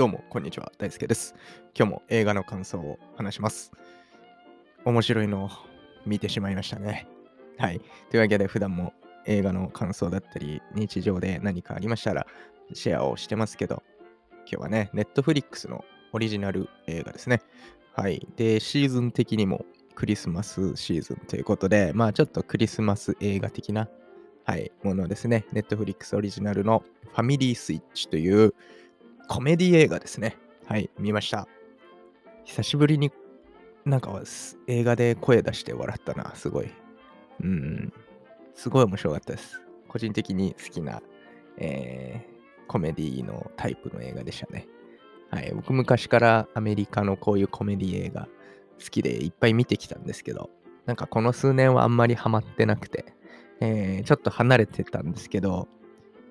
どうも、こんにちは。大輔です。今日も映画の感想を話します。面白いのを見てしまいましたね。はい。というわけで、普段も映画の感想だったり、日常で何かありましたら、シェアをしてますけど、今日はね、Netflix のオリジナル映画ですね。はい。で、シーズン的にもクリスマスシーズンということで、まあちょっとクリスマス映画的な、はい、ものですね。Netflix オリジナルのファミリースイッチというコメディ映画ですね。はい、見ました。久しぶりになんか映画で声出して笑ったな、すごい。うん、すごい面白かったです。個人的に好きな、えー、コメディのタイプの映画でしたね。はい、僕昔からアメリカのこういうコメディ映画好きでいっぱい見てきたんですけど、なんかこの数年はあんまりハマってなくて、えー、ちょっと離れてたんですけど、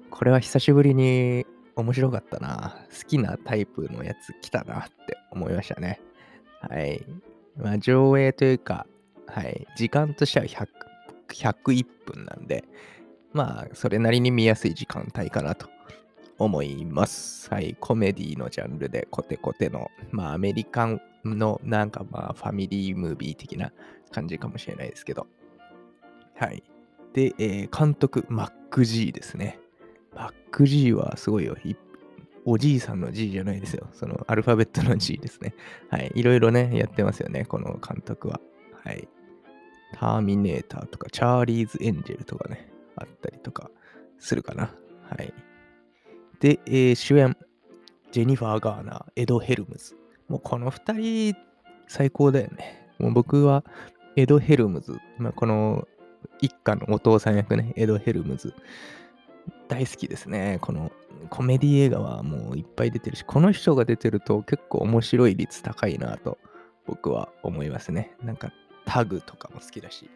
これは久しぶりに面白かったな。好きなタイプのやつ来たなって思いましたね。はい。まあ、上映というか、はい。時間としては100 101分なんで、まあ、それなりに見やすい時間帯かなと思います。はい。コメディのジャンルでコテコテの、まあ、アメリカンのなんかまあ、ファミリームービー的な感じかもしれないですけど。はい。で、えー、監督、マック G ですね。マック G はすごいよ。おじいさんの G じゃないですよ。そのアルファベットの G ですね。はい。いろいろね、やってますよね。この監督は。はい。ターミネーターとか、チャーリーズ・エンジェルとかね、あったりとかするかな。はい。で、えー、主演、ジェニファー・ガーナー、エド・ヘルムズ。もうこの二人、最高だよね。もう僕は、エド・ヘルムズ、まあ、この一家のお父さん役ね、エド・ヘルムズ。大好きですね。このコメディ映画はもういっぱい出てるし、この人が出てると結構面白い率高いなと僕は思いますね。なんかタグとかも好きだし、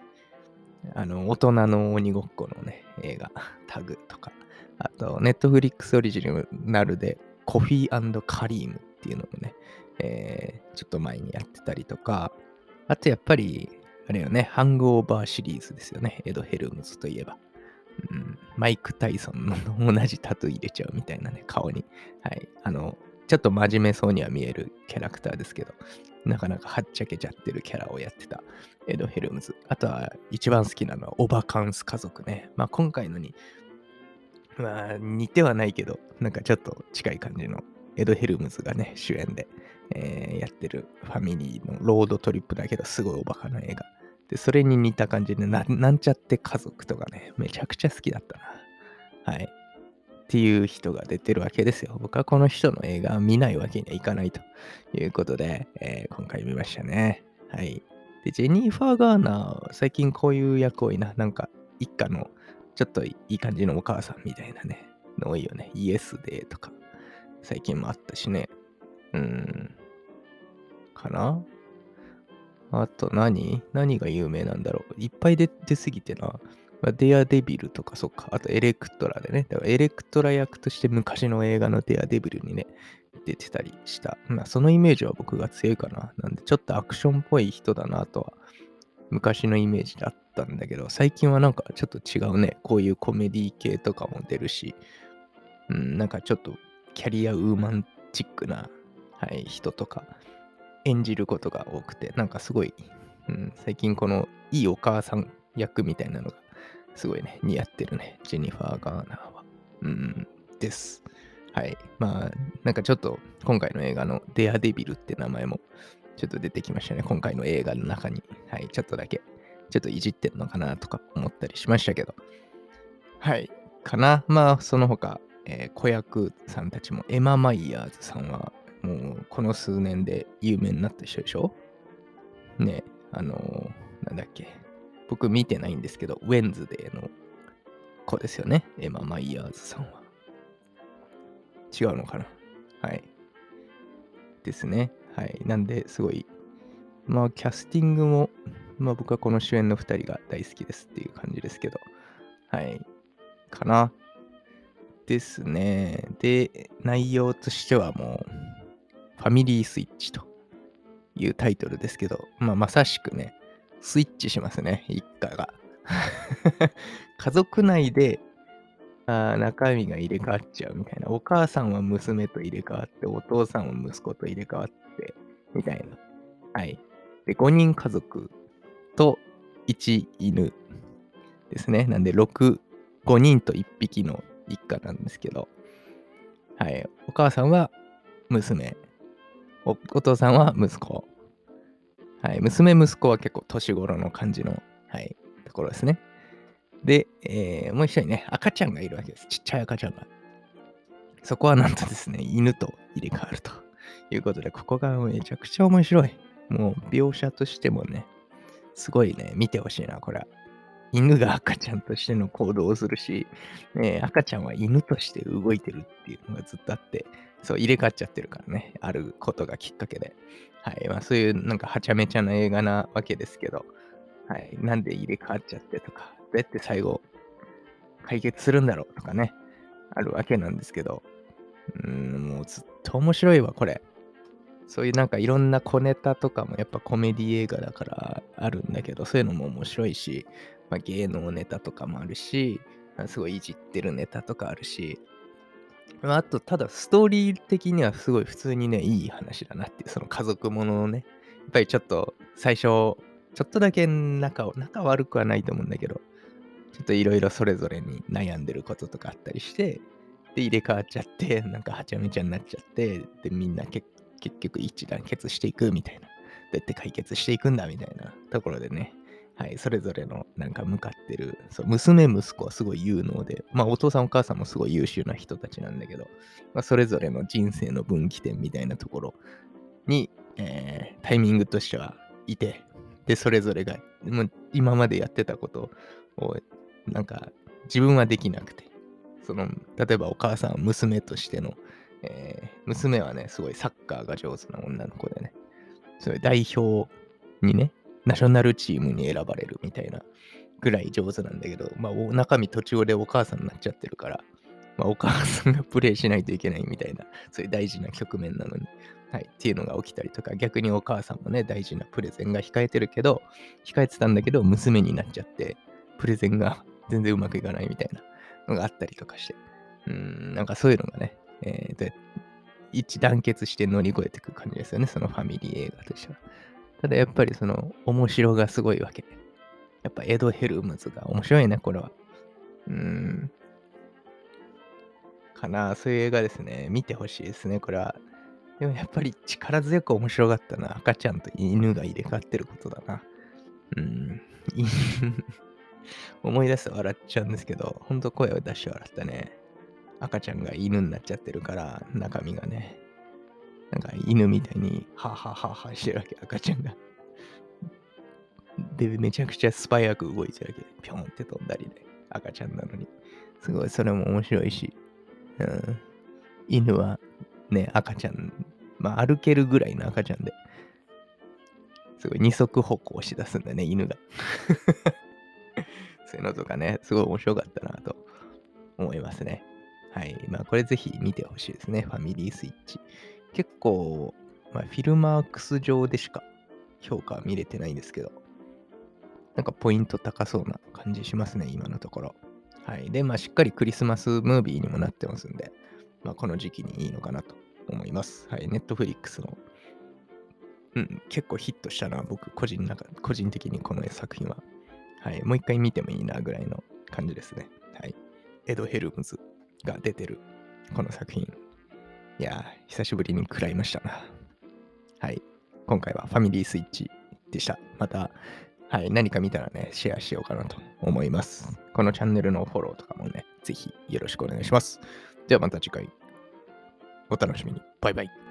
あの、大人の鬼ごっこのね、映画、タグとか、あと、ネットフリックスオリジナルでコフィー&カリームっていうのもね、えー、ちょっと前にやってたりとか、あとやっぱり、あれよね、ハングオーバーシリーズですよね、エド・ヘルムズといえば。うん、マイク・タイソンの同じタトゥー入れちゃうみたいなね、顔に。はい。あの、ちょっと真面目そうには見えるキャラクターですけど、なかなかはっちゃけちゃってるキャラをやってたエド・ヘルムズ。あとは一番好きなのはお!バカンス家族ね。まあ今回のに、まあ似てはないけど、なんかちょっと近い感じのエド・ヘルムズがね、主演で、えー、やってるファミリーのロードトリップだけど、すごいおバカな映画。で、それに似た感じでな、なんちゃって家族とかね、めちゃくちゃ好きだったな。はい。っていう人が出てるわけですよ。僕はこの人の映画を見ないわけにはいかないということで、えー、今回見ましたね。はい。で、ジェニーファー・ガーナー、最近こういう役多いな。なんか、一家のちょっといい感じのお母さんみたいなね、の多いよね。イエスデーとか、最近もあったしね。うーん。かな？あと何？何が有名なんだろう？いっぱい出てすぎてな。まあ、デアデビルとかそっか。あとエレクトラでね。だからエレクトラ役として昔の映画のデアデビルにね、出てたりした。まあそのイメージは僕が強いかな。なんでちょっとアクションっぽい人だなとは昔のイメージだったんだけど、最近はなんかちょっと違うね。こういうコメディ系とかも出るし、うん、なんかちょっとキャリアウーマンチックな、はい、人とか演じることが多くて、なんかすごい、うん、最近このいいお母さん役みたいなのがすごいね、似合ってるね、ジェニファー・ガーナーは。うん、です。はい。まあ、なんかちょっと今回の映画のデアデビルって名前もちょっと出てきましたね。今回の映画の中に。はい。ちょっとだけ、ちょっといじってんのかなとか思ったりしましたけど。はい。かな。まあ、その他、えー、子役さんたちも、エマ・マイヤーズさんは、もうこの数年で有名になった人でしょ？ねあのー、なんだっけ？僕見てないんですけど、ウェンズデーの子ですよね？エマ・マイヤーズさんは。違うのかな？はい。ですね。はい。なんで、すごい、まあ、キャスティングも、まあ僕はこの主演の2人が大好きですっていう感じですけど、はい。かな。ですね。で、内容としてはもう、ファミリースイッチというタイトルですけど、まあ、まさしくね、スイッチしますね、一家が。家族内であ中身が入れ替わっちゃうみたいな。お母さんは娘と入れ替わって、お父さんは息子と入れ替わって、みたいな。はい。で、5人家族と1犬ですね。なんで、6、5人と1匹の一家なんですけど、はい。お母さんは娘。おお父さんは息子。はい。娘、息子は結構年頃の感じの、はい、ところですね。で、えー、もう一人ね、赤ちゃんがいるわけです。ちっちゃい赤ちゃんが。そこはなんとですね、犬と入れ替わるということで、ここがめちゃくちゃ面白い。もう描写としてもね、すごいね、見てほしいな、これは。犬が赤ちゃんとしての行動をするし、ね、赤ちゃんは犬として動いてるっていうのがずっとあって、そう、入れ替わっちゃってるからね、あることがきっかけで。はい、まあそういうなんかはちゃめちゃな映画なわけですけど、はい、なんで入れ替わっちゃってとか、どうやって最後解決するんだろうとかね、あるわけなんですけど、うん、もうずっと面白いわ、これ。そういうなんかいろんな小ネタとかもやっぱコメディ映画だからあるんだけど、そういうのも面白いし、まあ、芸能ネタとかもあるし、すごいいじってるネタとかあるし、まあ、あと、ただストーリー的にはすごい普通にね、いい話だなっていう、その家族もののね、やっぱりちょっと最初、ちょっとだけ仲を、仲悪くはないと思うんだけど、ちょっといろいろそれぞれに悩んでることとかあったりして、で、入れ替わっちゃって、なんかはちゃめちゃになっちゃって、で、みんな結局一致団結していくみたいな、どうやって解決していくんだみたいなところでね、はい、それぞれのなんか向かってる、そう娘、息子はすごい有能で、まあお父さんお母さんもすごい優秀な人たちなんだけど、まあ、それぞれの人生の分岐点みたいなところに、えー、タイミングとしてはいて、で、それぞれが、もう今までやってたことを、なんか自分はできなくて、その、例えばお母さんは娘としての、えー、娘はね、すごいサッカーが上手な女の子でね、そういう代表にね、ナショナルチームに選ばれるみたいなぐらい上手なんだけど、まあ、中身途中でお母さんになっちゃってるから、まあ、お母さんがプレイしないといけないみたいな、そういう大事な局面なのに、はい、っていうのが起きたりとか、逆にお母さんもね、大事なプレゼンが控えてるけど、控えてたんだけど、娘になっちゃって、プレゼンが 全然うまくいかないみたいなのがあったりとかして、うん、なんかそういうのがね、えー、一致団結して乗り越えていく感じですよね、そのファミリー映画としては。ただやっぱりその面白がすごいわけ。やっぱエド・ヘルムズが面白いね、これは。うーん。かな、そういう映画ですね。見てほしいですね、これは。でもやっぱり力強く面白かったな。赤ちゃんと犬が入れ替わってることだな。うん。思い出すと笑っちゃうんですけど、ほんと声を出して笑ったね。赤ちゃんが犬になっちゃってるから、中身がね。なんか犬みたいに、ははははしてるわけ、赤ちゃんが。で、めちゃくちゃスパイアく動いてるわけ。ぴょんって飛んだりで、赤ちゃんなのに。すごい、それも面白いし。うん、犬はね、赤ちゃん、まあ歩けるぐらいの赤ちゃんで、すごい二足歩行しだすんだね、犬が。そういうのとかね、すごい面白かったなと思いますね。はい。まあこれぜひ見てほしいですね。ファミリースイッチ。結構、まあ、フィルマークス上でしか評価は見れてないんですけど、なんかポイント高そうな感じしますね、今のところ。はい。で、まあ、しっかりクリスマスムービーにもなってますんで、まあ、この時期にいいのかなと思います。はい。ネットフリックスの、うん、結構ヒットしたな、僕、個人中個人的にこの作品は。はい。もう一回見てもいいなぐらいの感じですね。はい。エド・ヘルムズが出てるこの作品、いや久しぶりに食らいましたな。はい。今回はファミリースイッチでした。また、はい、何か見たらね、シェアしようかなと思います。このチャンネルのフォローとかもね、ぜひよろしくお願いします。ではまた次回、お楽しみに。バイバイ。